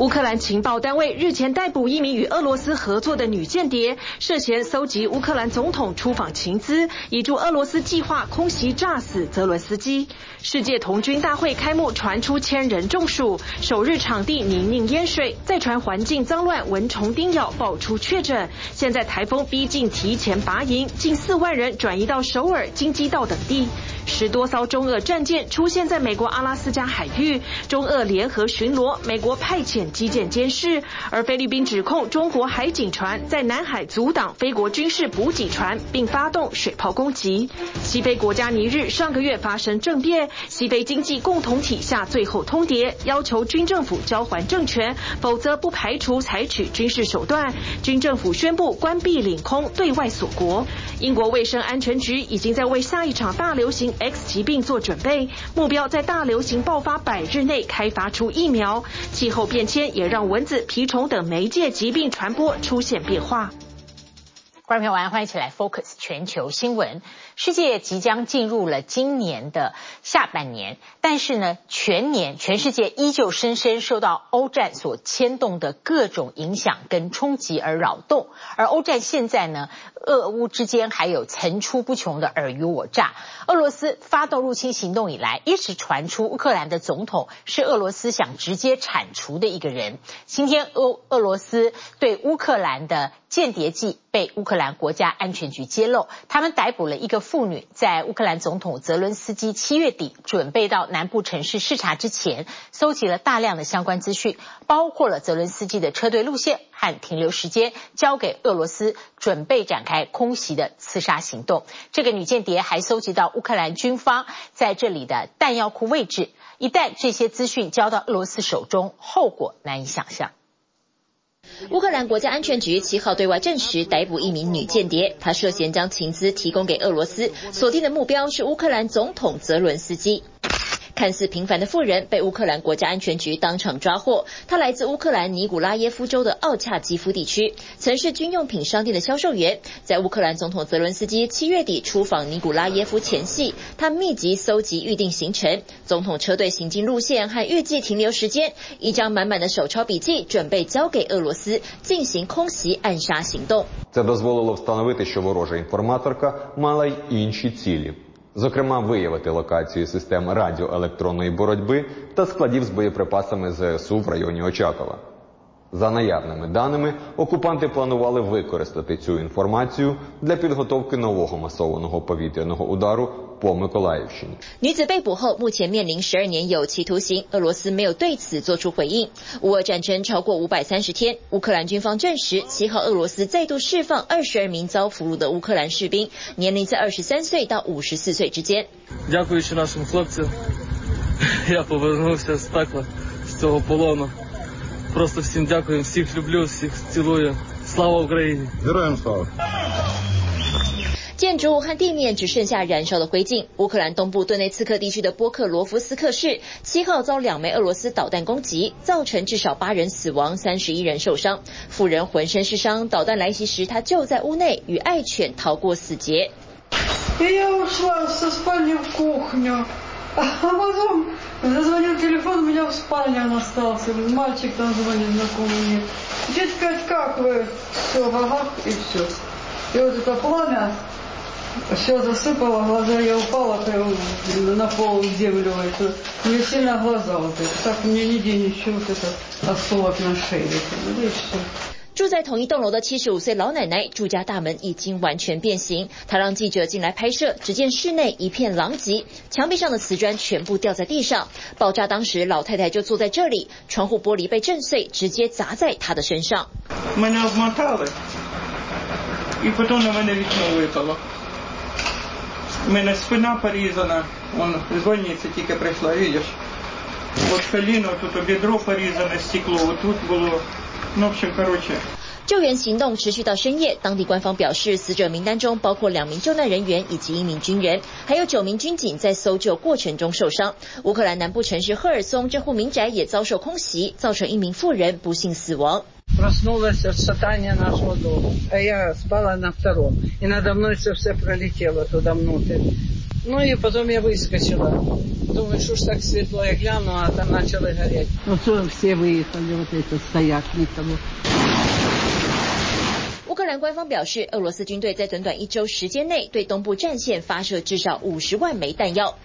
乌克兰情报单位日前逮捕一名与俄罗斯合作的女间谍，涉嫌搜集乌克兰总统出访情资，以助俄罗斯计划空袭炸死泽伦斯基。世界童军大会开幕传出千人中暑，首日场地泥泞淹水，再传环境脏乱、蚊虫叮咬，爆出确诊。现在台风逼近，提前拔营，近四万人转移到首尔、京畿道等地。十多艘中俄战舰出现在美国阿拉斯加海域，中俄联合巡逻，美国派遣机舰监视，而菲律宾指控中国海警船在南海阻挡菲国军事补给船，并发动水炮攻击。西非国家尼日上个月发生政变，西非经济共同体下最后通牒，要求军政府交还政权，否则不排除采取军事手段。军政府宣布关闭领空，对外锁国。英国卫生安全局已经在为下一场大流行 X 疾病做准备，目标在大流行爆发百日内开发出疫苗。气候变迁也让蚊子、蜱虫等媒介疾病传播出现变化。观众朋友，欢迎一起来 Focus 全球新闻。世界即将进入了今年的下半年，但是呢，全年全世界依旧深深受到欧战所牵动的各种影响跟冲击而扰动。而欧战现在呢，俄乌之间还有层出不穷的尔虞我诈。俄罗斯发动入侵行动以来，一直传出乌克兰的总统是俄罗斯想直接铲除的一个人。今天，俄俄罗斯对乌克兰的间谍计被乌克兰国家安全局揭露，他们逮捕了一个。妇女在乌克兰总统泽伦斯基七月底准备到南部城市视察之前，搜集了大量的相关资讯，包括了泽伦斯基的车队路线和停留时间，交给俄罗斯，准备展开空袭的刺杀行动。这个女间谍还搜集到乌克兰军方在这里的弹药库位置，一旦这些资讯交到俄罗斯手中，后果难以想象。乌克兰国家安全局七号对外证实逮捕一名女间谍，她涉嫌将情资提供给俄罗斯，锁定的目标是乌克兰总统泽伦斯基。看似平凡的妇人被乌克兰国家安全局当场抓获。她来自乌克兰尼古拉耶夫州的奥恰基夫地区，曾是军用品商店的销售员。在乌克兰总统泽伦斯基七月底出访尼古拉耶夫前夕，他密集搜集预定行程、总统车队行进路线和预计停留时间，一张满满的手抄笔记，准备交给俄罗斯进行空袭暗杀行动。зокрема виявити локацію систем радіоелектронної боротьби та складів з боєприпасами ЗСУ в районі Очакова. 女子被捕后，目前面临十二年有期徒刑。俄罗斯没有对此做出回应。乌俄战争超过五百三十天，乌克兰军方证实，七号俄罗斯再度释放二十二名遭俘虏的乌克兰士兵，年龄在二十三岁到五十四岁之间。建筑物和地面只剩下燃烧的灰烬。乌克兰东部顿内茨克地区的波克罗夫斯克市，七号遭两枚俄罗斯导弹攻击，造成至少八人死亡，三十一人受伤。妇人浑身是伤，导弹来袭时，她就在屋内与爱犬逃过死劫。А потом зазвонил телефон, у меня в спальне он остался. Мальчик там звонит, знакомый мне. Здесь пять как вы? Все, ага, и все. И вот это пламя все засыпало, глаза я упала прям на пол землю это Мне сильно глаза вот это. Так у мне нигде ничего, вот этот осколок на шее. Ну и все. 住在同一栋楼的七十五岁老奶奶，住家大门已经完全变形。她让记者进来拍摄，只见室内一片狼藉，墙壁上的瓷砖全部掉在地上。爆炸当时，老太太就坐在这里，窗户玻璃被震碎，直接砸在她的身上。救援行动持续到深夜，当地官方表示，死者名单中包括两名救难人员以及一名军人，还有九名军警在搜救过程中受伤。乌克兰南部城市赫尔松这户民宅也遭受空袭，造成一名妇人不幸死亡。乌克兰官方表示，俄罗斯军队在短短一周时间内对东部战线发射至少五十万枚弹药。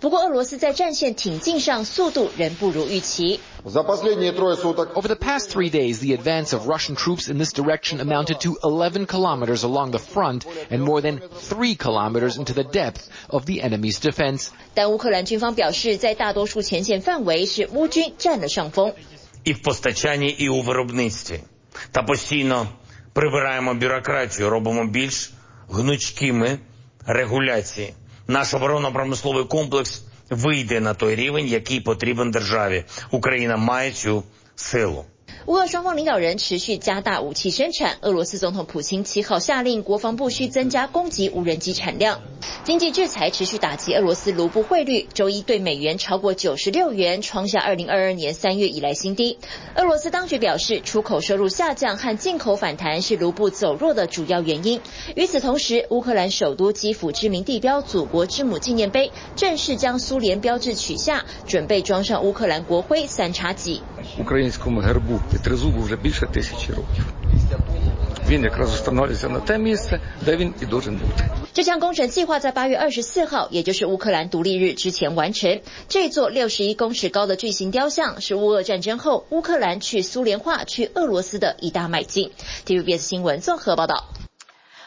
不过，俄罗斯在战线挺进上速度仍不如预期。Over the past three days, the advance of Russian troops in this direction amounted to 11 kilometers along the front and more than 3 kilometers into the depth of the enemy's defense. 但乌克兰军方表示，在大多数前线范围是乌军占了上风。І в постачанні, і у виробництві. Та постійно прибираємо бюрократію, робимо більш гнучкими регуляції. Наш оборонно-промисловий комплекс вийде на той рівень, який потрібен державі. Україна має цю силу. 乌俄双方领导人持续加大武器生产。俄罗斯总统普京七号下令国防部需增加攻击无人机产量。经济制裁持续打击俄罗斯卢布汇率，周一对美元超过九十六元，创下二零二二年三月以来新低。俄罗斯当局表示，出口收入下降和进口反弹是卢布走弱的主要原因。与此同时，乌克兰首都基辅知名地标“祖国之母”纪念碑正式将苏联标志取下，准备装上乌克兰国徽三叉戟。这项工程计划在八月二十四号，也就是乌克兰独立日之前完成。这座六十一公尺高的巨型雕像，是乌俄战争后乌克兰去苏联化、去俄罗斯的一大迈进。TVBS 新闻综合报道。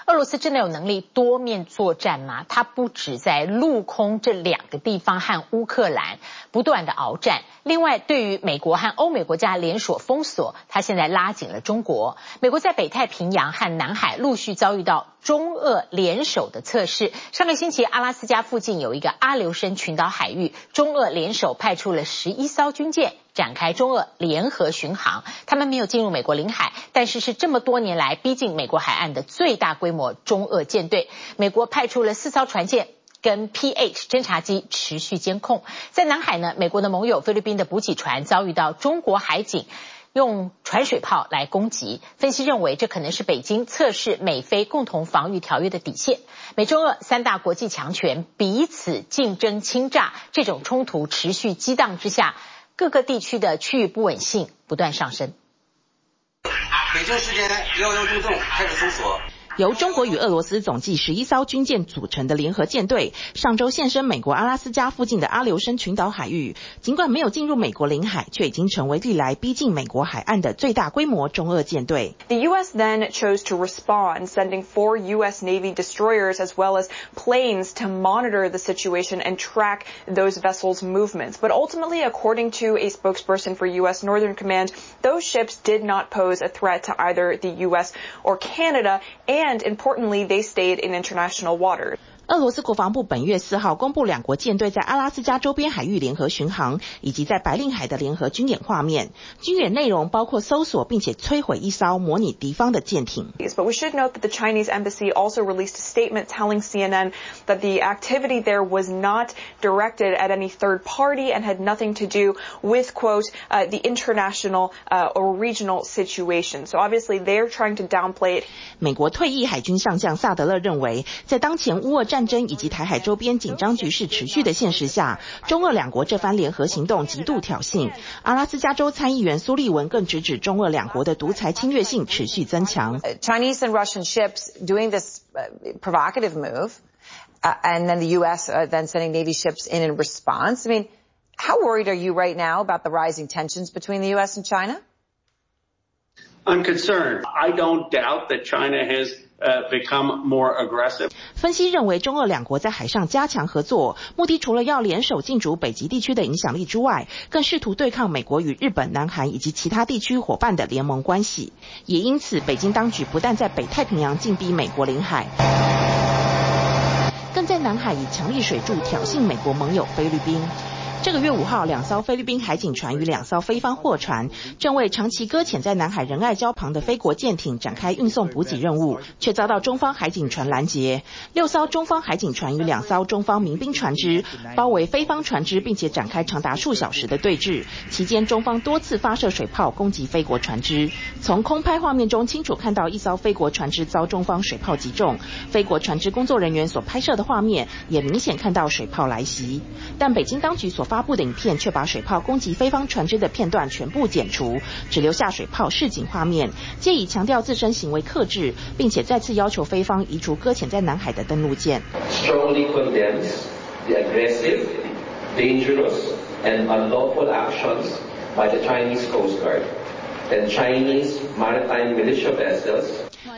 俄罗斯真的有能力多面作战吗？它不止在陆空这两个地方和乌克兰不断的鏖战。另外，对于美国和欧美国家联手封锁，它现在拉紧了中国。美国在北太平洋和南海陆续遭遇到中俄联手的测试。上个星期，阿拉斯加附近有一个阿留申群岛海域，中俄联手派出了十一艘军舰，展开中俄联合巡航。他们没有进入美国领海，但是是这么多年来逼近美国海岸的最大规模中俄舰队。美国派出了四艘船舰。跟 PH 侦察机持续监控，在南海呢，美国的盟友菲律宾的补给船遭遇到中国海警用船水炮来攻击。分析认为，这可能是北京测试美菲共同防御条约的底线。美中俄三大国际强权彼此竞争侵诈，这种冲突持续激荡之下，各个地区的区域不稳性不断上升。北京时间幺幺中正开始搜索。由中国与俄罗斯总计十一艘军舰组成的联合舰队，上周现身美国阿拉斯加附近的阿留申群岛海域。尽管没有进入美国领海，却已经成为历来逼近美国海岸的最大规模中俄舰队。The U.S. then chose to respond, sending four U.S. Navy destroyers as well as planes to monitor the situation and track those vessels' movements. But ultimately, according to a spokesperson for U.S. Northern Command, those ships did not pose a threat to either the U.S. or Canada. And and importantly, they stayed in international waters. 俄罗斯国防部本月四号公布两国舰队在阿拉斯加周边海域联合巡航，以及在白令海的联合军演画面。军演内容包括搜索并且摧毁一艘模拟敌方的舰艇。But we should note that the Chinese embassy also released a statement telling CNN that the activity there was not directed at any third party and had nothing to do with, quote, uh, the international uh, or regional situation. So obviously they're trying to downplay it. 美国退役海军上将萨德勒认为，在当前乌俄战 争以及台海周边紧张局势持续的现实下，中俄两国这番联合行动极度挑衅。阿拉斯加州参议员苏利文更直指中俄两国的独裁侵略性持续增强。Chinese and Russian ships doing this provocative move, and then the U.S. then sending Navy ships in in response. I mean, how worried are you right now about the rising tensions between the U.S. and China? I'm concerned. I don't doubt that China has become more aggressive. 分析认为，中俄两国在海上加强合作，目的除了要联手进驻北极地区的影响力之外，更试图对抗美国与日本、南韩以及其他地区伙伴的联盟关系。也因此，北京当局不但在北太平洋进逼美国领海，更在南海以强力水柱挑衅美国盟友菲律宾。这个月五号，两艘菲律宾海警船与两艘菲方货船正为长期搁浅在南海仁爱礁旁的菲国舰艇展开运送补给任务，却遭到中方海警船拦截。六艘中方海警船与两艘中方民兵船只包围菲方船只，并且展开长达数小时的对峙。期间，中方多次发射水炮攻击菲国船只。从空拍画面中清楚看到一艘菲国船只遭中方水炮击中，菲国船只工作人员所拍摄的画面也明显看到水炮来袭。但北京当局所发布的影片却把水炮攻击菲方船只的片段全部剪除，只留下水炮示警画面，借以强调自身行为克制，并且再次要求菲方移除搁浅在南海的登陆舰。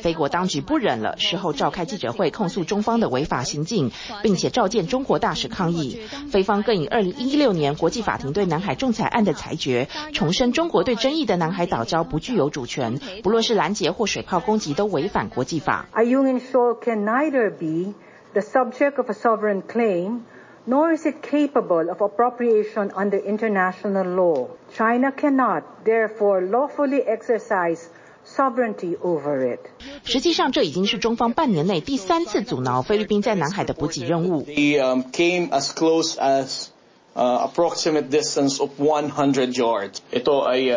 菲国当局不忍了，事后召开记者会控诉中方的违法行径，并且召见中国大使抗议。菲方更以二零一六年国际法庭对南海仲裁案的裁决，重申中国对争议的南海岛礁不具有主权，不论是拦截或水炮攻击都违反国际法。Ayungin Shoal can neither be the subject of a sovereign claim, nor is it capable of appropriation under international law. China cannot, therefore, lawfully exercise Sovereignty over it. 实际上，这已经是中方半年内第三次阻挠菲律宾在南海的补给任务。They came as close as approximate distance of 100 yards. Ito ay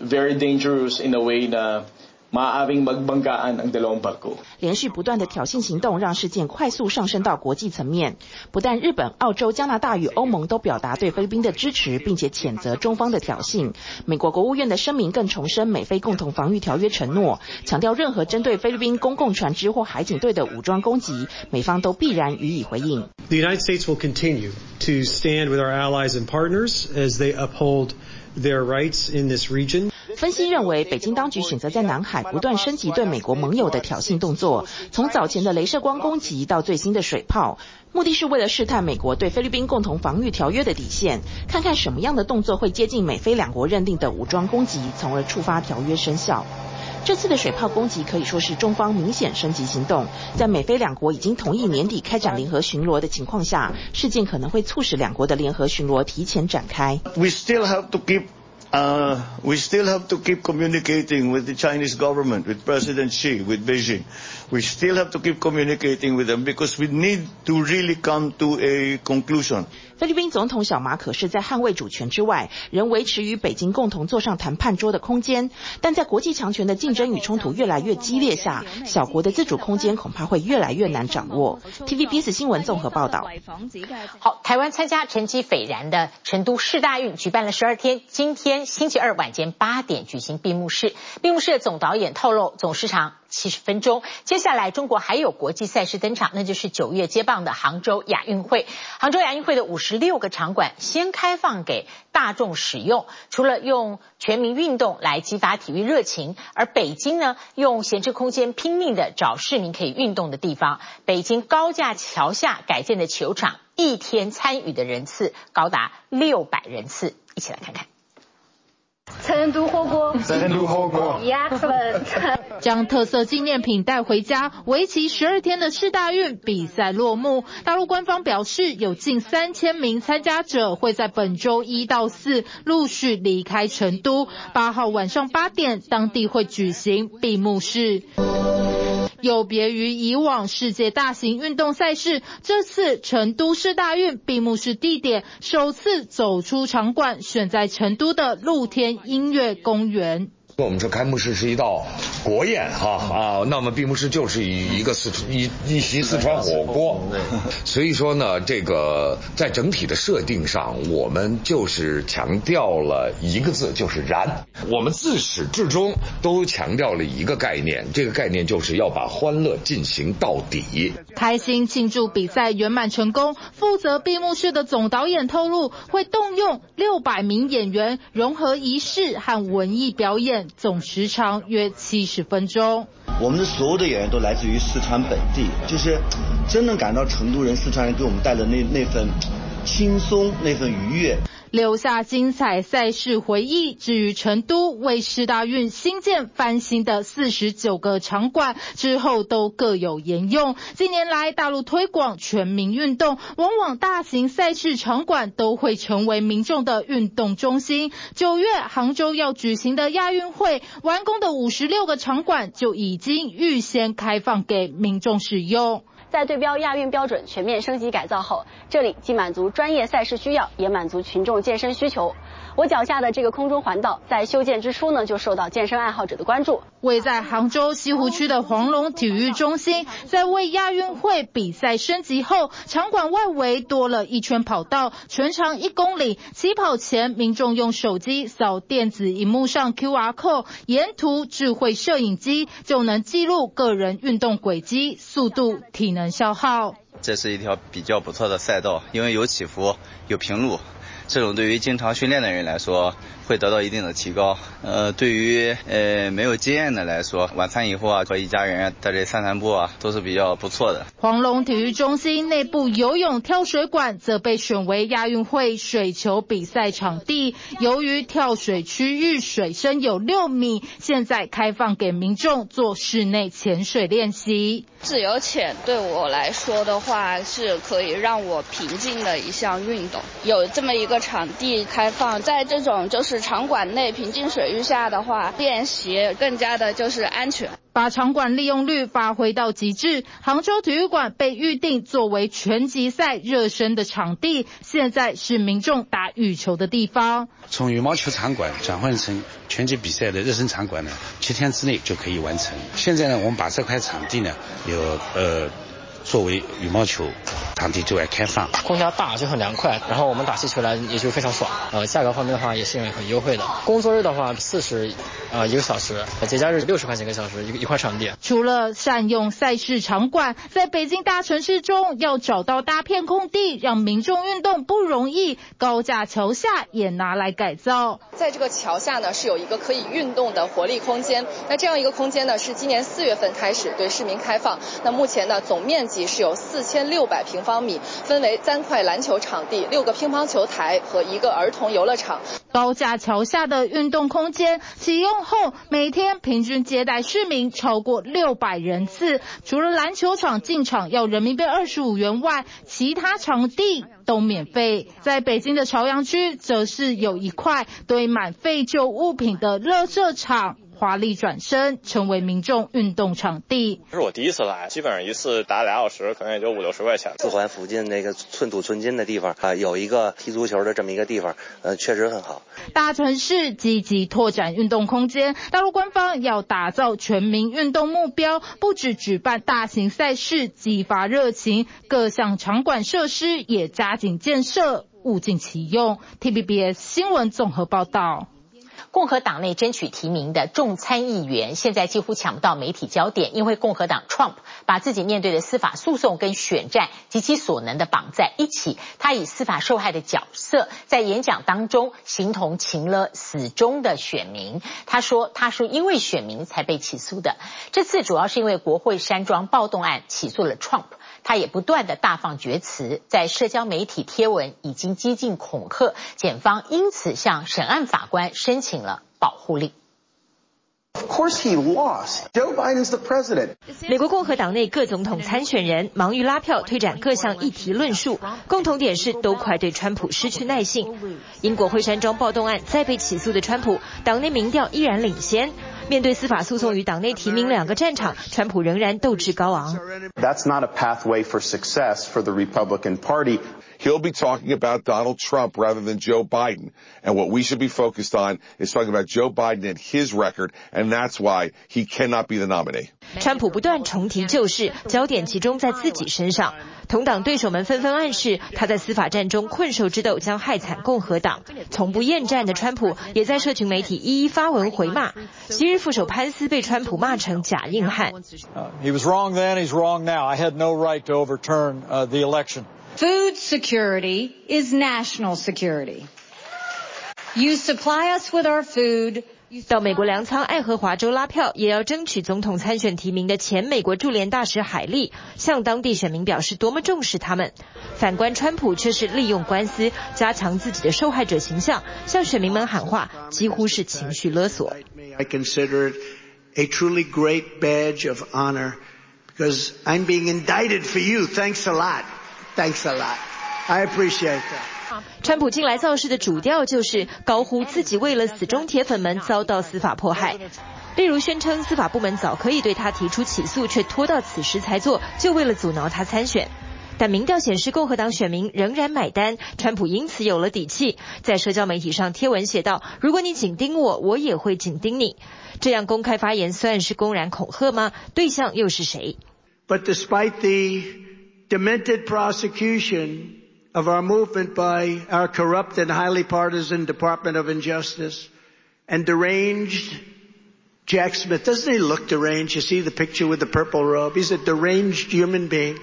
very dangerous in a way na 连续不断的挑衅行动让事件快速上升到国际层面。不但日本、澳洲、加拿大与欧盟都表达对菲律宾的支持，并且谴责中方的挑衅。美国国务院的声明更重申美菲共同防御条约承诺，强调任何针对菲律宾公共船只或海警队的武装攻击，美方都必然予以回应。The United States will continue to stand with our allies and partners as they uphold their rights in this region. 分析认为，北京当局选择在南海不断升级对美国盟友的挑衅动作，从早前的镭射光攻击到最新的水炮，目的是为了试探美国对菲律宾共同防御条约的底线，看看什么样的动作会接近美菲两国认定的武装攻击，从而触发条约生效。这次的水炮攻击可以说是中方明显升级行动，在美菲两国已经同意年底开展联合巡逻的情况下，事件可能会促使两国的联合巡逻提前展开。We still have to keep Uh, we still have to keep communicating with the Chinese government, with President Xi, with Beijing. We still have to keep communicating with them because we need to really come to a conclusion. 菲律宾总统小马可是在捍卫主权之外，仍维持与北京共同坐上谈判桌的空间。但在国际强权的竞争与冲突越来越激烈下，小国的自主空间恐怕会越来越难掌握。TVBS 新闻综合报道。好，台湾参加成绩斐然的成都市大运举办了十二天，今天星期二晚间八点举行闭幕式。闭幕式的总导演透露，总时长。七十分钟，接下来中国还有国际赛事登场，那就是九月接棒的杭州亚运会。杭州亚运会的五十六个场馆先开放给大众使用，除了用全民运动来激发体育热情，而北京呢，用闲置空间拼命的找市民可以运动的地方。北京高架桥下改建的球场，一天参与的人次高达六百人次，一起来看看。成都火锅，成都火锅，Excellent。将特色纪念品带回家，为期十二天的世大运比赛落幕。大陆官方表示，有近三千名参加者会在本周一到四陆续离开成都。八号晚上八点，当地会举行闭幕式。有别于以往世界大型运动赛事，这次成都市大运闭幕式地点首次走出场馆，选在成都的露天音乐公园。我们说开幕式是一道国宴哈啊，那么闭幕式就是一一个四川一一席四川火锅，所以说呢，这个在整体的设定上，我们就是强调了一个字，就是燃。我们自始至终都强调了一个概念，这个概念就是要把欢乐进行到底。开心庆祝比赛圆满成功，负责闭幕式的总导演透露，会动用六百名演员，融合仪式和文艺表演。总时长约七十分钟。我们的所有的演员都来自于四川本地，就是真能感到成都人、四川人给我们带的那那份轻松、那份愉悦。留下精彩赛事回忆。至于成都为世大运新建翻新的四十九个场馆，之后都各有沿用。近年来，大陆推广全民运动，往往大型赛事场馆都会成为民众的运动中心。九月杭州要举行的亚运会，完工的五十六个场馆就已经预先开放给民众使用。在对标亚运标准全面升级改造后，这里既满足专业赛事需要，也满足群众健身需求。我脚下的这个空中环道，在修建之初呢，就受到健身爱好者的关注。位在杭州西湖区的黄龙体育中心，在为亚运会比赛升级后，场馆外围多了一圈跑道，全长一公里。起跑前，民众用手机扫电子荧幕上 QR code，沿途智慧摄影机就能记录个人运动轨迹、速度、体能消耗。这是一条比较不错的赛道，因为有起伏，有平路。这种对于经常训练的人来说，会得到一定的提高。呃，对于呃没有经验的来说，晚餐以后啊，和一家人在这散散步啊，都是比较不错的。黄龙体育中心内部游泳跳水馆则被选为亚运会水球比赛场地。由于跳水区域水深有六米，现在开放给民众做室内潜水练习。自由潜对我来说的话，是可以让我平静的一项运动。有这么一个。场地开放，在这种就是场馆内平静水域下的话，练习更加的就是安全。把场馆利用率发挥到极致，杭州体育馆被预定作为拳击赛热身的场地，现在是民众打羽球的地方。从羽毛球场馆转换成拳击比赛的热身场馆呢，七天之内就可以完成。现在呢，我们把这块场地呢，有呃。作为羽毛球场地对外开放，空调大就很凉快，然后我们打气球来也就非常爽。呃，价格方面的话也是很优惠的。工作日的话四十呃一个小时，节假日六十块钱一个小时一一块场地。除了善用赛事场馆，在北京大城市中要找到大片空地让民众运动不容易，高架桥下也拿来改造。在这个桥下呢是有一个可以运动的活力空间，那这样一个空间呢是今年四月份开始对市民开放，那目前呢总面积。是有四千六百平方米，分为三块篮球场地、六个乒乓球台和一个儿童游乐场。高架桥下的运动空间启用后，每天平均接待市民超过六百人次。除了篮球场进场要人民币二十五元外，其他场地都免费。在北京的朝阳区，则是有一块堆满废旧物品的垃圾场。华丽转身，成为民众运动场地。这是我第一次来，基本上一次打俩小时，可能也就五六十块钱。四环附近那个寸土寸金的地方啊，有一个踢足球的这么一个地方，呃，确实很好。大城市积极拓展运动空间，大陆官方要打造全民运动目标，不止举办大型赛事，激发热情，各项场馆设施也加紧建设，物尽其用。TVBS 新闻综合报道。共和党内争取提名的众参议员现在几乎抢不到媒体焦点，因为共和党 Trump 把自己面对的司法诉讼跟选战及其所能的绑在一起。他以司法受害的角色在演讲当中形同擒了死忠的选民。他说：“他说因为选民才被起诉的，这次主要是因为国会山庄暴动案起诉了 Trump。他也不断的大放厥词，在社交媒体贴文已经几近恐吓，检方因此向审案法官申请保护力。Of course he lost. Joe Biden's the president. 美国共和党内各总统参选人忙于拉票，推展各项议题论述，共同点是都快对川普失去耐性。英国惠山庄暴动案再被起诉的川普，党内民调依然领先。面对司法诉讼与党内提名两个战场，川普仍然斗志高昂。That's not a pathway for success for the Republican Party. He'll be talking about Donald Trump rather than Joe Biden. And what we should be focused on is talking about Joe Biden and his record, and that's why he cannot be the nominee. 川普不断重提旧事，焦点集中在自己身上。同党对手们纷纷暗示，他在司法战中困兽之斗将害惨共和党。从不厌战的川普也在社群媒体一一发文回骂。昔日副手潘斯被川普骂成假硬汉。Uh, he was wrong then, he's wrong now. I had no right to overturn uh, the election. Food security is national security. You supply us with our food 到美国粮仓爱荷华州拉票，也要争取总统参选提名的前美国驻联大使海利，向当地选民表示多么重视他们。反观川普却是利用官司加强自己的受害者形象，向选民们喊话，几乎是情绪勒索。I consider it a truly great badge of honor because I'm being indicted for you. Thanks a lot. Thanks a lot. I appreciate that. 川普近来造势的主调就是高呼自己为了死忠铁粉们遭到司法迫害，例如宣称司法部门早可以对他提出起诉，却拖到此时才做，就为了阻挠他参选。但民调显示共和党选民仍然买单，川普因此有了底气，在社交媒体上贴文写道：“如果你紧盯我，我也会紧盯你。”这样公开发言算是公然恐吓吗？对象又是谁？But despite the demented prosecution. of our movement by our corrupt and highly partisan Department of Injustice and deranged Jack Smith. Doesn't he look deranged? You see the picture with the purple robe? He's a deranged human being.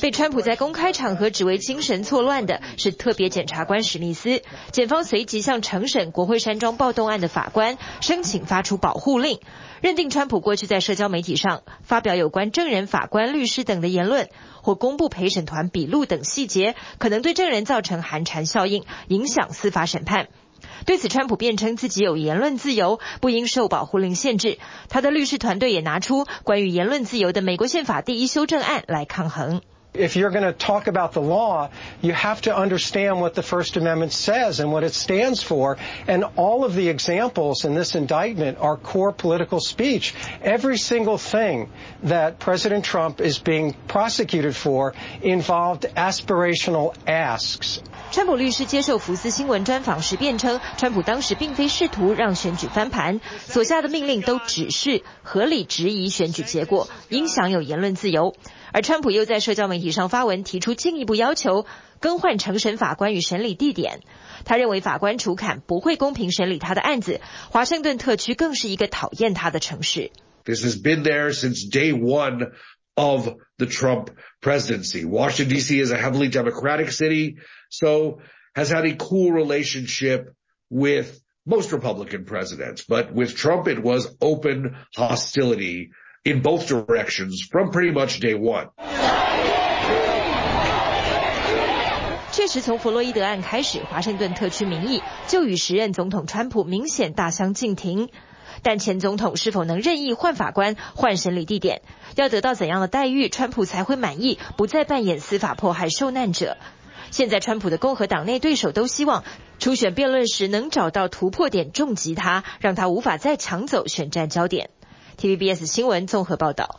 被川普在公开场合指为精神错乱的是特别检察官史密斯。检方随即向承审国会山庄暴动案的法官申请发出保护令，认定川普过去在社交媒体上发表有关证人、法官、律师等的言论。或公布陪审团笔录等细节，可能对证人造成寒蝉效应，影响司法审判。对此，川普辩称自己有言论自由，不应受保护令限制。他的律师团队也拿出关于言论自由的美国宪法第一修正案来抗衡。If you're going to talk about the law, you have to understand what the First Amendment says and what it stands for. And all of the examples in this indictment are core political speech. Every single thing that President Trump is being prosecuted for involved aspirational asks. 川普律师接受福斯新闻专访时辩称，川普当时并非试图让选举翻盘，所下的命令都只是合理质疑选举结果，应享有言论自由。 而川普又在社交媒体上发文提出进一步要求，更换承审法官与审理地点。他认为法官楚坎不会公平审理他的案子，华盛顿特区更是一个讨厌他的城市。This has been there since day one of the Trump presidency. Washington D.C. is a heavily Democratic city, so has had a cool relationship with most Republican presidents. But with Trump, it was open hostility. In both directions from pretty much day one. 确实，从弗洛伊德案开始，华盛顿特区民意就与时任总统川普明显大相径庭。但前总统是否能任意换法官、换审理地点，要得到怎样的待遇，川普才会满意，不再扮演司法迫害受难者？现在，川普的共和党内对手都希望初选辩论时能找到突破点，重击他，让他无法再抢走选战焦点。TVBS 新闻综合报道，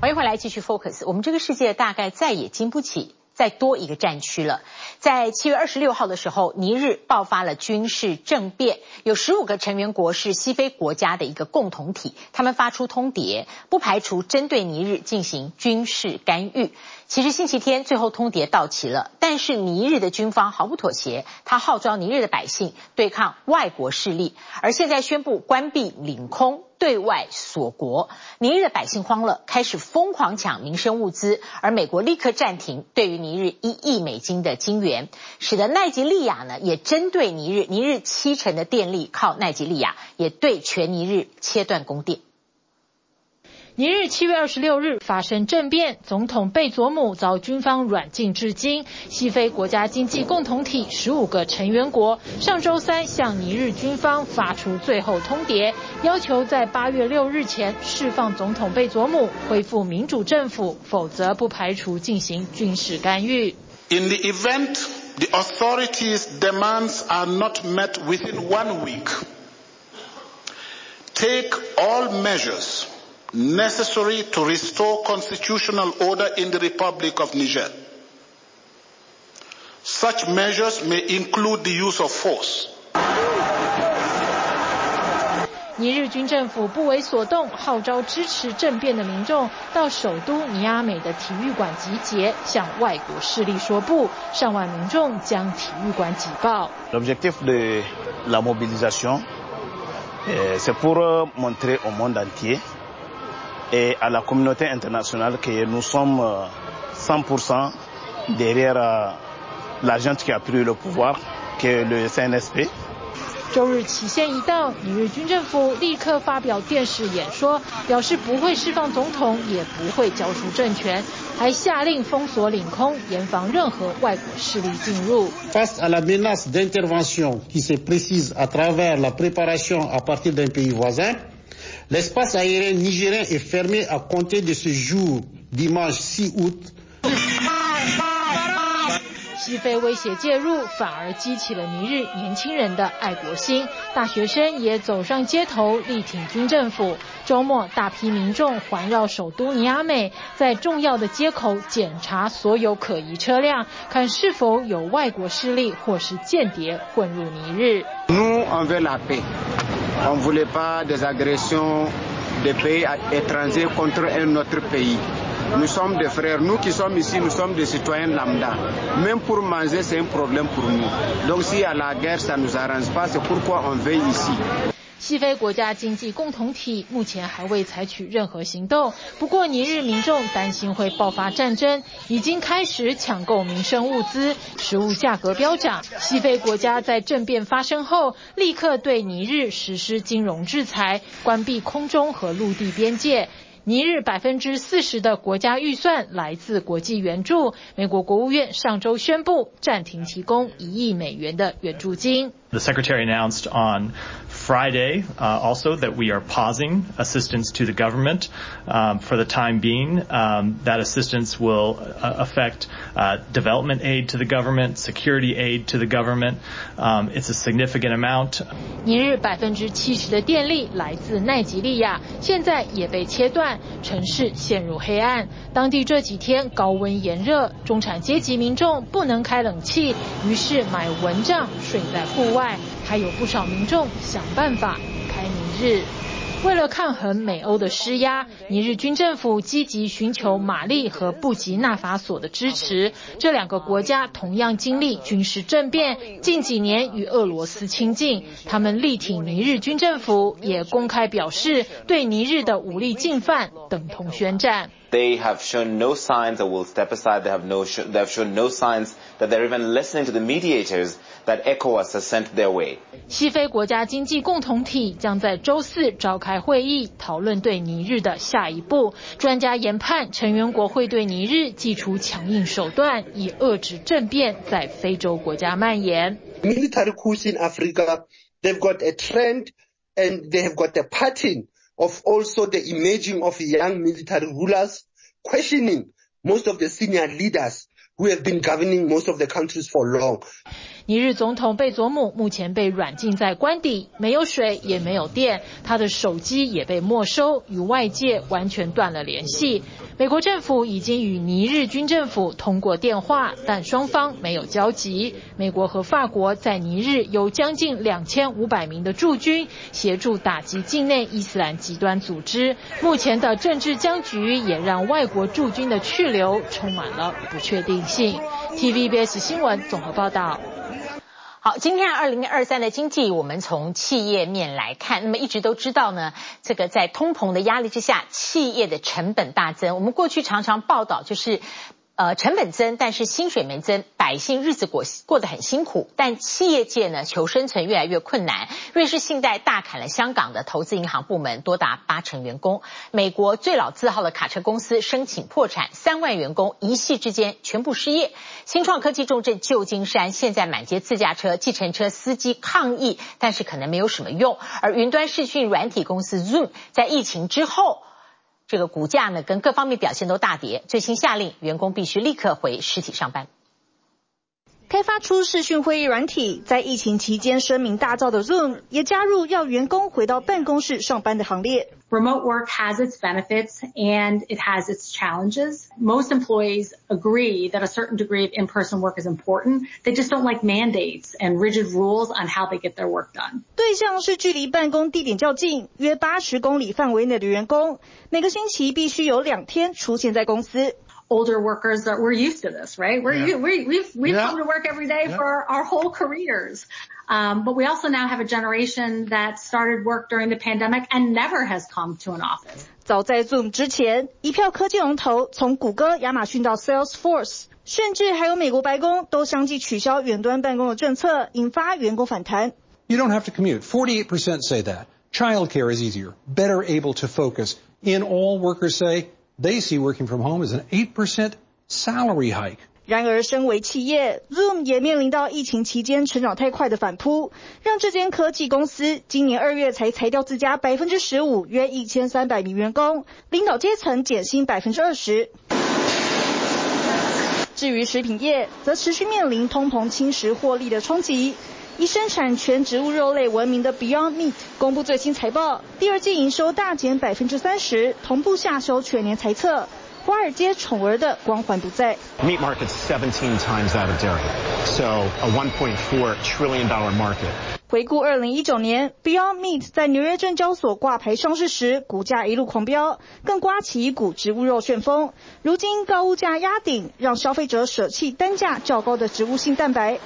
欢迎回来继续 Focus。我们这个世界大概再也经不起再多一个战区了。在七月二十六号的时候，尼日爆发了军事政变，有十五个成员国是西非国家的一个共同体，他们发出通牒，不排除针对尼日进行军事干预。其实星期天最后通牒到期了，但是尼日的军方毫不妥协，他号召尼日的百姓对抗外国势力，而现在宣布关闭领空。对外锁国，尼日的百姓慌了，开始疯狂抢民生物资，而美国立刻暂停对于尼日一亿美金的金援，使得奈及利亚呢也针对尼日，尼日七成的电力靠奈及利亚，也对全尼日切断供电。尼日七月二十六日发生政变，总统贝佐姆遭军方软禁至今。西非国家经济共同体十五个成员国上周三向尼日军方发出最后通牒，要求在八月六日前释放总统贝佐姆，恢复民主政府，否则不排除进行军事干预。In the event the authorities' demands are not met within one week, take all measures. Necessary to restore constitutional order in the Republic of Niger. Such measures may include the use of force. 尼日军政府不为所动，号召支持政变的民众到首都尼亚美的体育馆集结，向外国势力说不。上万民众将体育馆挤爆。L'objectif de la mobilisation, c'est pour montrer au monde entier. et à la communauté internationale que nous sommes 100% derrière la junte qui a pris le pouvoir, que le CNSP. 周日期限一到，尼日军政府立刻发表电视演说，表示不会释放总统，也不会交出政权，还下令封锁领空，严防任何外国势力进入。Face à la menace d'intervention qui se précise à travers la préparation à partir d'un pays voisin, L'espace aérien nigérien est fermé à compter de ce jour, dimanche 6 août. 西非威胁介入，反而激起了尼日年轻人的爱国心。大学生也走上街头力挺军政府。周末，大批民众环绕首都尼亚美，在重要的街口检查所有可疑车辆，看是否有外国势力或是间谍混入尼日。Nous, on veut la paix. On voulait pas des agressions de pays étrangers contre un autre pays. Nous sommes des frères. Nous qui sommes ici, nous sommes des citoyens lambda. Même pour manger, c'est un problème pour nous. Donc s'il y a la guerre, ça nous arrange pas. C'est pourquoi on veille ici. 西非国家经济共同体目前还未采取任何行动，不过尼日民众担心会爆发战争，已经开始抢购民生物资，食物价格飙涨。西非国家在政变发生后，立刻对尼日实施金融制裁，关闭空中和陆地边界。尼日百分之四十的国家预算来自国际援助，美国国务院上周宣布暂停提供一亿美元的援助金。The Secretary announced on Friday uh, also that we are pausing assistance to the government um, for the time being. Um, that assistance will uh, affect uh, development aid to the government, security aid to the government. Um, it's a significant amount. 尼日百分之七十的电力来自奈及利亚，现在也被切断，城市陷入黑暗。当地这几天高温炎热，中产阶级民众不能开冷气，于是买蚊帐睡在户外。 还有不少民众想办法离开尼日。为了抗衡美欧的施压，尼日军政府积极寻求马利和布吉纳法索的支持。这两个国家同样经历军事政变，近几年与俄罗斯亲近。他们力挺尼日军政府，也公开表示对尼日的武力进犯等同宣战。They have shown no signs that will step aside. They have no, they have shown no signs that they're even listening to the mediators that ECOWAS has sent their way. 西非国家经济共同体将在周四召开会议，讨论对尼日的下一步。专家研判，成员国会对尼日祭出强硬手段，以遏制政变在非洲国家蔓延。Military coups in Africa, they've got a trend and they have got a pattern. Of also the emerging of young military rulers questioning most of the senior leaders who have been governing most of the countries for long. 尼日总统贝佐姆目前被软禁在官邸，没有水也没有电，他的手机也被没收，与外界完全断了联系。美国政府已经与尼日军政府通过电话，但双方没有交集。美国和法国在尼日有将近两千五百名的驻军，协助打击境内伊斯兰极端组织。目前的政治僵局也让外国驻军的去留充满了不确定性。TVBS 新闻综合报道。好，今天二零二三的经济，我们从企业面来看。那么一直都知道呢，这个在通膨的压力之下，企业的成本大增。我们过去常常报道就是。呃，成本增，但是薪水没增，百姓日子过过得很辛苦。但企业界呢，求生存越来越困难。瑞士信贷大砍了香港的投资银行部门多达八成员工。美国最老字号的卡车公司申请破产，三万员工一夕之间全部失业。新创科技重镇旧金山现在满街自驾车、计程车司机抗议，但是可能没有什么用。而云端视讯软体公司 Zoom 在疫情之后。这个股价呢，跟各方面表现都大跌，最新下令员工必须立刻回实体上班。开发出视讯会议软体，在疫情期间声名大噪的 Zoom 也加入要员工回到办公室上班的行列。Remote work has its benefits and it has its challenges. Most employees agree that a certain degree of in-person work is important. They just don't like mandates and rigid rules on how they get their work done. 对象是距离办公地点较近，约八十公里范围内的员工，每个星期必须有两天出现在公司。older workers that we're used to this, right? We're, yeah. we, we've, we've yeah. come to work every day yeah. for our whole careers. Um, but we also now have a generation that started work during the pandemic and never has come to an office. 早在 Zoom 之前，一票科技龙头从谷歌、亚马逊到 Salesforce，甚至还有美国白宫都相继取消远端办公的政策，引发员工反弹。 You don't have to commute. 48% say that. Childcare is easier, better able to focus. In all, workers say they see working from home as an 8% salary hike. 然而，身为企业，Zoom 也面临到疫情期间成长太快的反扑，让这间科技公司今年二月才裁掉自家百分之十五，约一千三百名员工，领导阶层减薪百分之二十。至于食品业，则持续面临通膨侵蚀获利的冲击。以生产全植物肉类闻名的 Beyond Meat 公布最新财报，第二季营收大减百分之三十，同步下修全年财测。华尔街宠儿的光环不在。Meat market's 17 times that of dairy, so a 1.4 trillion dollar market. 回顾二零一九年，Beyond Meat 在纽约证交所挂牌上市时，股价一路狂飙，更刮起一股植物肉旋风。如今高物价压顶，让消费者舍弃单价较高的植物性蛋白。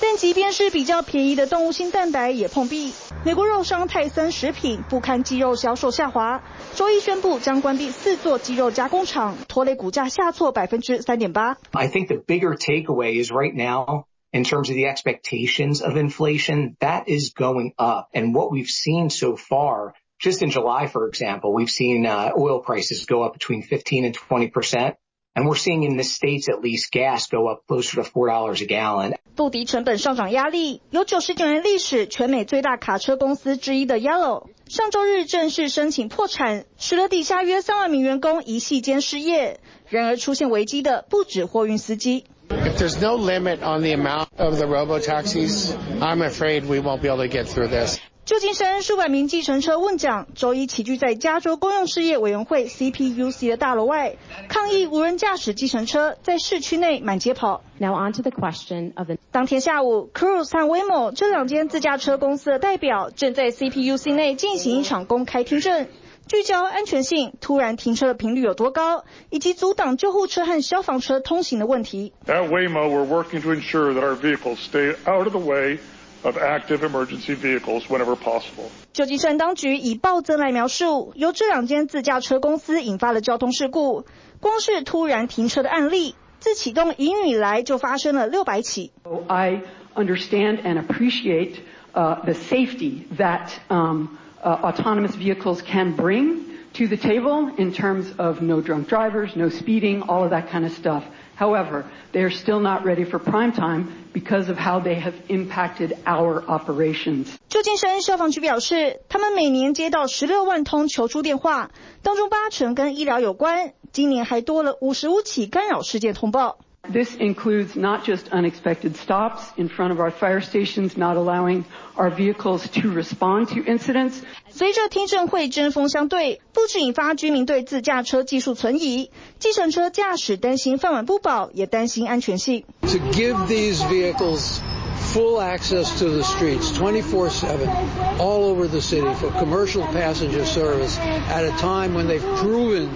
但即便是比较便宜的动物性蛋白也碰壁。美国肉商泰森食品不堪鸡肉销售下滑，周一宣布将关闭四座鸡肉加工厂，拖累股价下挫百分之三点八。I think the bigger takeaway is right now, in terms of the expectations of inflation, that is going up. And what we've seen so far, just in July, for example, we've seen oil prices go up between 15 and 20 percent. And we're seeing in the States at least gas go up closer to four dollars a gallon. 不敌成本上涨压力，有九十九年历史、全美最大卡车公司之一的 Yellow，上周日正式申请破产，使得底下约三万名员工一夕间失业。然而出现危机的不止货运司机。If there's no limit on the amount of the robo taxis, I'm afraid we won't be able to get through this. 旧金山数百名计程车问讲，周一齐聚在加州公用事业委员会 CPUC 的大楼外，抗议无人驾驶计程车在市区内满街跑。Now on to the question of the... 当天下午，Cruise 和 Waymo 这两间自驾车公司的代表正在 CPUC 内进行一场公开听证，聚焦安全性、突然停车的频率有多高，以及阻挡救护车和消防车通行的问题。At Waymo, we're working to ensure that our vehicles stay out of the way. Of active emergency vehicles whenever possible. 旧金山当局以暴增来描述，由这两间自驾车公司引发了交通事故。光是突然停车的案例，自启动营运以来就发生了六百起。I understand and appreciate the safety that autonomous vehicles can bring to the table in terms of no drunk drivers, no speeding, all of that kind of stuff. However, they are still not ready for prime time because of how they have impacted our operations. 旧金山消防局表示，他们每年接到十六万通求助电话，当中八成跟医疗有关。今年还多了五十五起干扰事件通报。This includes not just unexpected stops in front of our fire stations, not allowing our vehicles to respond to incidents. 随着听证会针锋相对，不止引发居民对自驾车技术存疑，计程车驾驶担心饭碗不保，也担心安全性。To give these vehicles full access to the streets 24/7 all over the city for commercial passenger service at a time when they've proven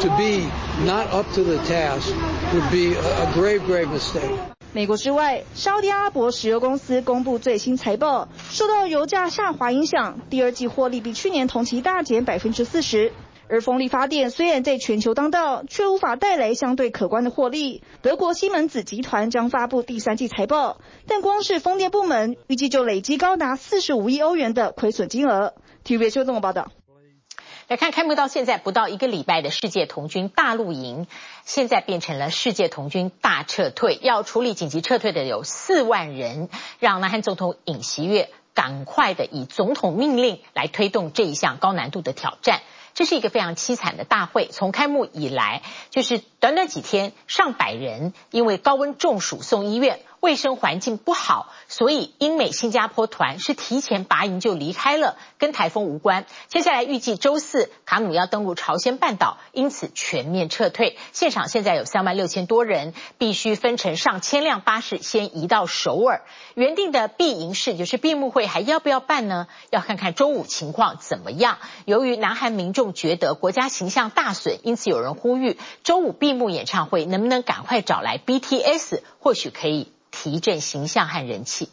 To be not up to the task would be a grave, grave mistake. 美国之外，沙特阿伯石油公司公布最新财报，受到油价下滑影响，第二季获利比去年同期大减百分之四十。而风力发电虽然在全球当道，却无法带来相对可观的获利。德国西门子集团将发布第三季财报，但光是风电部门预计就累积高达四十五亿欧元的亏损金额。TVB 就这么报道。来看开幕到现在不到一个礼拜的世界童军大露营，现在变成了世界童军大撤退，要处理紧急撤退的有四万人，让南韩总统尹锡悦赶快的以总统命令来推动这一项高难度的挑战。这是一个非常凄惨的大会，从开幕以来就是短短几天，上百人因为高温中暑送医院。卫生环境不好，所以英美新加坡团是提前拔营就离开了，跟台风无关。接下来预计周四卡努要登陆朝鲜半岛，因此全面撤退。现场现在有三万六千多人，必须分成上千辆巴士先移到首尔。原定的闭营式就是闭幕会还要不要办呢？要看看周五情况怎么样。由于南韩民众觉得国家形象大损，因此有人呼吁周五闭幕演唱会能不能赶快找来 BTS，或许可以。提振形象和人气，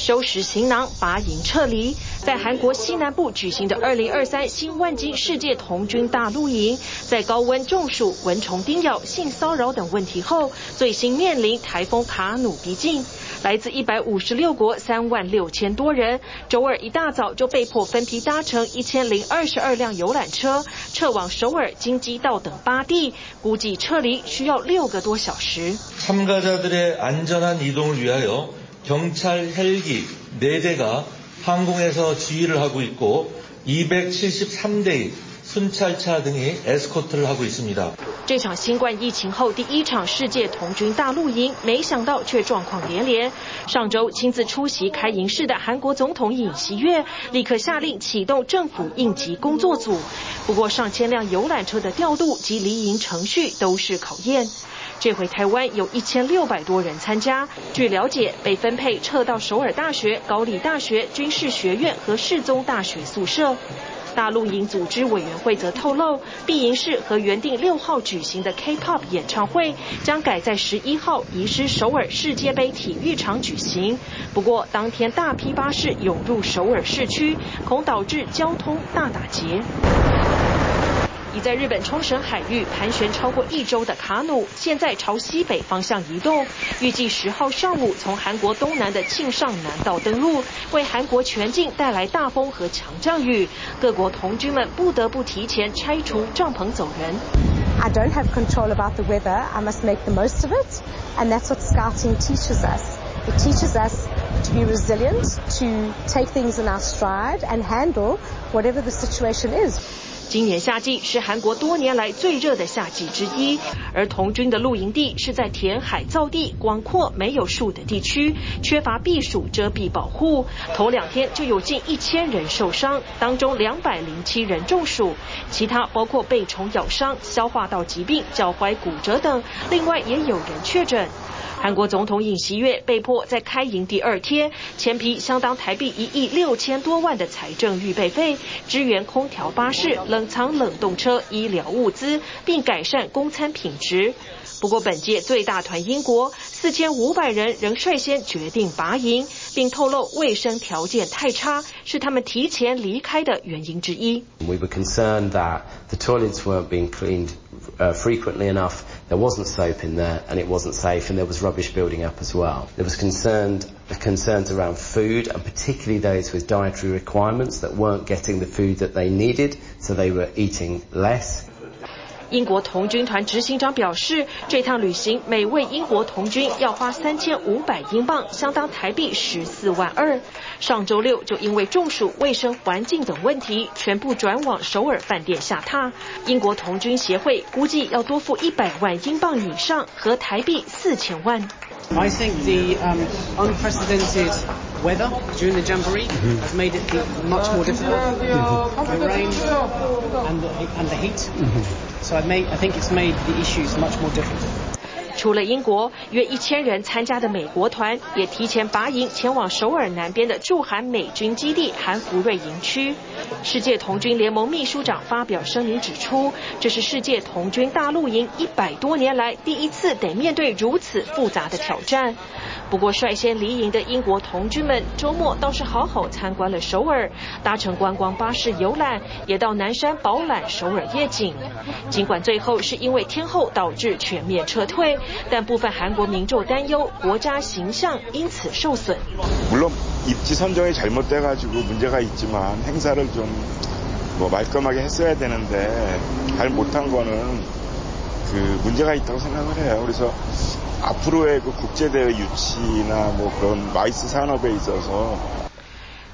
收拾行囊，拔营撤离。 在韩国西南部举行的2023新万金世界童军大露营，在高温中暑、蚊虫叮咬、性骚扰等问题后，最新面临台风卡努逼近。来自156国3万六千多人，周二一大早就被迫分批搭乘1022辆游览车，撤往首尔、京畿道等八地，估计撤离需要六个多小时。参加者的安全移动위하여 경찰 헬기4대가 항공에서 지휘를 하고 있고273대의 순찰차 등이 에스코트를 하고 있습니다。这场新冠疫情后第一场世界童军大露营，没想到却状况连连。上周亲自出席开营式的韩国总统尹锡悦立刻下令启动政府应急工作组。不过上千辆游览车的调度及离营程序都是考验。 这回台湾有一千六百多人参加，据了解被分配撤到首尔大学、高丽大学、军事学院和世宗大学宿舍。大露营组织委员会则透露，闭营式和原定六号举行的 K-pop 演唱会将改在十一号移师首尔世界杯体育场举行。不过当天大批巴士涌入首尔市区，恐导致交通大打结。已在日本冲绳海域盘旋超过一周的卡努，现在朝西北方向移动，预计十号上午从韩国东南的庆尚南道登陆，为韩国全境带来大风和强降雨。各国童军们不得不提前拆除帐篷走人。I don't have control about the weather. I must make the most of it, and that's what scouting teaches us. It teaches us to be resilient, to take things in our stride, and handle whatever the situation is. 今年夏季是韩国多年来最热的夏季之一，而童军的露营地是在填海造地、广阔没有树的地区，缺乏避暑遮蔽保护。头两天就有近一千人受伤，当中两百零七人中暑，其他包括被虫咬伤、消化道疾病、脚踝骨折等，另外也有人确诊。韩国总统尹锡悦被迫在开营第二天签批相当台币一亿六千多万的财政预备费，支援空调巴士、冷藏冷冻车、医疗物资，并改善公餐品质。不过，本届最大团英国四千五百人仍率先决定拔营，并透露卫生条件太差是他们提前离开的原因之一。We were concerned that the toilets weren't being cleaned frequently enough. There wasn't soap in there, and it wasn't safe, and there was rubbish building up as well. There was concerned concerns around food, and particularly those with dietary requirements that weren't getting the food that they needed, so they were eating less. 英国童军团执行长表示，这趟旅行每位英国童军要花三千五百英镑，相当台币十四万二。上周六就因为中暑、卫生环境等问题，全部转往首尔饭店下榻。英国童军协会估计要多付一百万英镑以上，和台币四千万。I think the unprecedented weather during the jamboree has made it much more difficult. The rain and the and the heat. So I think it's made the issues much more difficult. 除了英国，约一千人参加的美国团也提前拔营前往首尔南边的驻韩美军基地韩福瑞营区。世界童军联盟秘书长发表声明指出，这是世界童军大露营一百多年来第一次得面对如此复杂的挑战。不过，率先离营的英国童军们周末倒是好好参观了首尔，搭乘观光巴士游览，也到南山饱览首尔夜景。尽管最后是因为天候导致全面撤退。但部分韩国民众担忧国家形象因此受损。물론입지선정이잘못돼가지고문제가있지만행사를좀뭐말끔하게했어야되는데잘못한거는그문제가있다고생각을해요 그래서앞으로의그국제대회유치나뭐그런마이스산업에있어서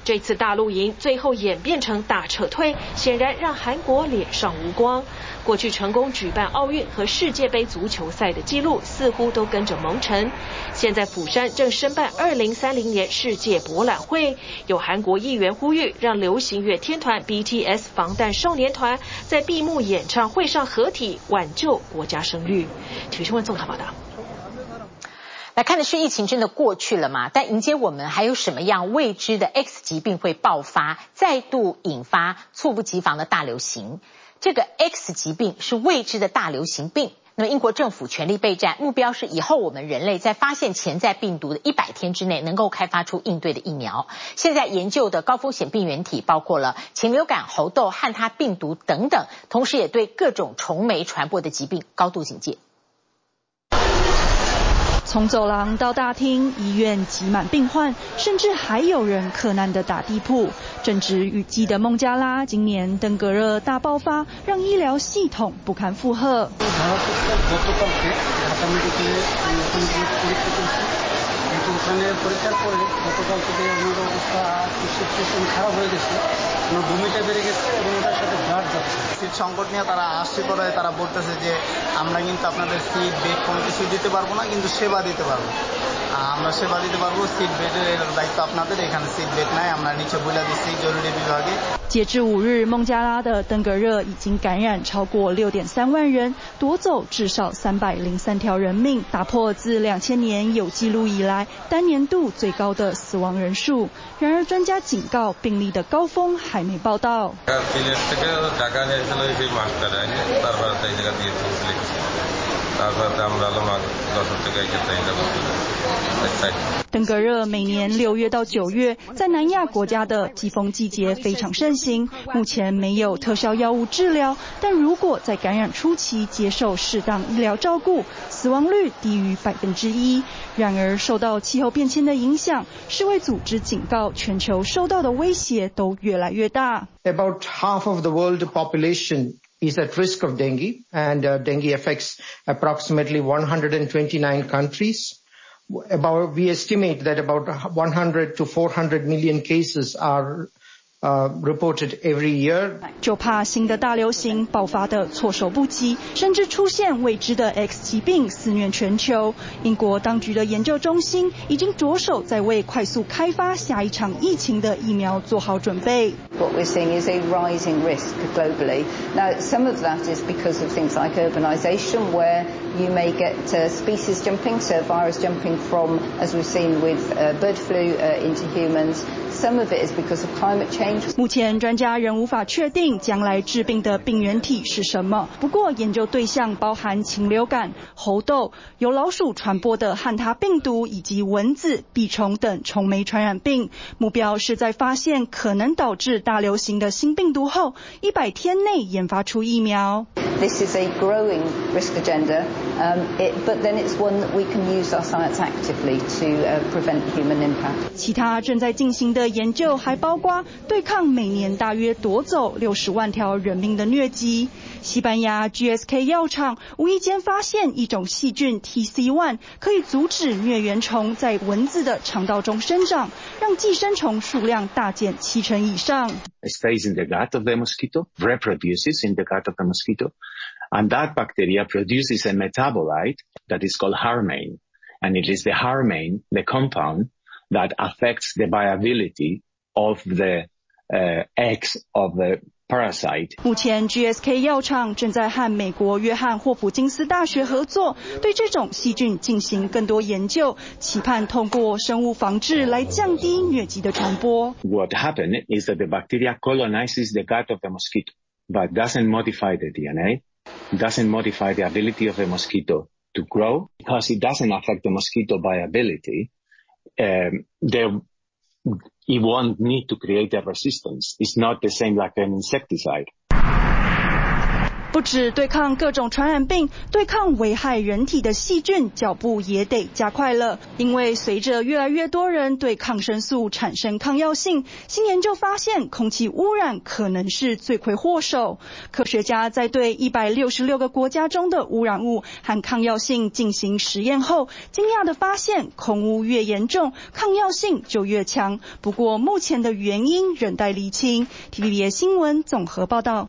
这次大露营最后演变成大撤退，显然让韩国脸上无光。过去成功举办奥运和世界杯足球赛的记录似乎都跟着蒙尘。现在釜山正申办二零三零年世界博览会，有韩国议员呼吁让流行乐天团 BTS 防弹少年团在闭幕演唱会上合体，挽救国家声誉。体育新闻综合报道。来看的是疫情真的过去了吗？但迎接我们还有什么样未知的 X 疾病会爆发，再度引发猝不及防的大流行？这个 X 疾病是未知的大流行病，那么英国政府全力备战，目标是以后我们人类在发现潜在病毒的一百天之内，能够开发出应对的疫苗。现在研究的高风险病原体包括了禽流感、猴痘、汉他病毒等等，同时也对各种虫媒传播的疾病高度警戒。从走廊到大厅，医院挤满病患，甚至还有人克难的打地铺。正值雨季的孟加拉，今年登革热大爆发，让医疗系统不堪负荷。截至五日，孟加拉的登革热已经感染超过六点三万人，夺走至少三百零三条人命，打破自两千年有记录以来单年度最高的死亡人数。然而，专家警告，病例的高峰还没报道。登革热每年六月到九月在南亚国家的季风季节非常盛行，目前没有特效药物治疗，但如果在感染初期接受适当医疗照顾，死亡率低于百分之一。然而，受到气候变迁的影响，世卫组织警告，全球受到的威胁都越来越大。About half of the world population is at risk of dengue, and dengue affects approximately 129 countries. About, we estimate that about 100 to 400 million cases are reported every year. 就怕新的大流行爆发的措手不及，甚至出现未知的 X 疾病肆虐全球。英国当局的研究中心已经着手在为快速开发下一场疫情的疫苗做好准备。What we're seeing is a rising risk globally. Now, some of that is because of things like urbanization, where you may get species jumping, so virus jumping from, as we've seen with bird flu, into humans. Some of it is because of climate change. 目前专家仍无法确定将来致病的病原体是什么。不过研究对象包含禽流感、猴痘、由老鼠传播的汉他病毒以及蚊子、蜱虫等虫媒传染病。目标是在发现可能导致大流行的新病毒后，一百天内研发出疫苗。This is a growing risk agenda, um, but then it's one that we can use our science actively to uh, prevent human impact. 其他正在进行的研究还包括对抗每年大约夺走六十万条人命的疟疾。西班牙 GSK 药厂无意间发现一种细菌 TC1，可以阻止疟原虫在蚊子的肠道中生长，让寄生虫数量大减七成以上。Stays in the gut of the mosquito, reproduces in the gut of the mosquito, and that bacteria produces a metabolite that is called harmine, and it is the harmine, the compound, that affects the viability of the uh, eggs of the parasite. 目前 GSK 药厂正在和美国约翰霍普金斯大学合作，对这种细菌进行更多研究，期盼通过生物防治来降低疟疾的传播。What happened is that the bacteria colonizes the gut of the mosquito, but doesn't modify the DNA, doesn't modify the ability of the mosquito to grow, because it doesn't affect the mosquito viability. Um, it won't need to create a resistance. It's not the same like an insecticide. 不止对抗各种传染病，对抗危害人体的细菌，脚步也得加快了。因为随着越来越多人对抗生素产生抗药性，新研究发现空气污染可能是罪魁祸首。科学家在对一百六十六个国家中的污染物和抗药性进行实验后，惊讶地发现，空污越严重，抗药性就越强。不过目前的原因仍待厘清。TVB 新闻综合报道。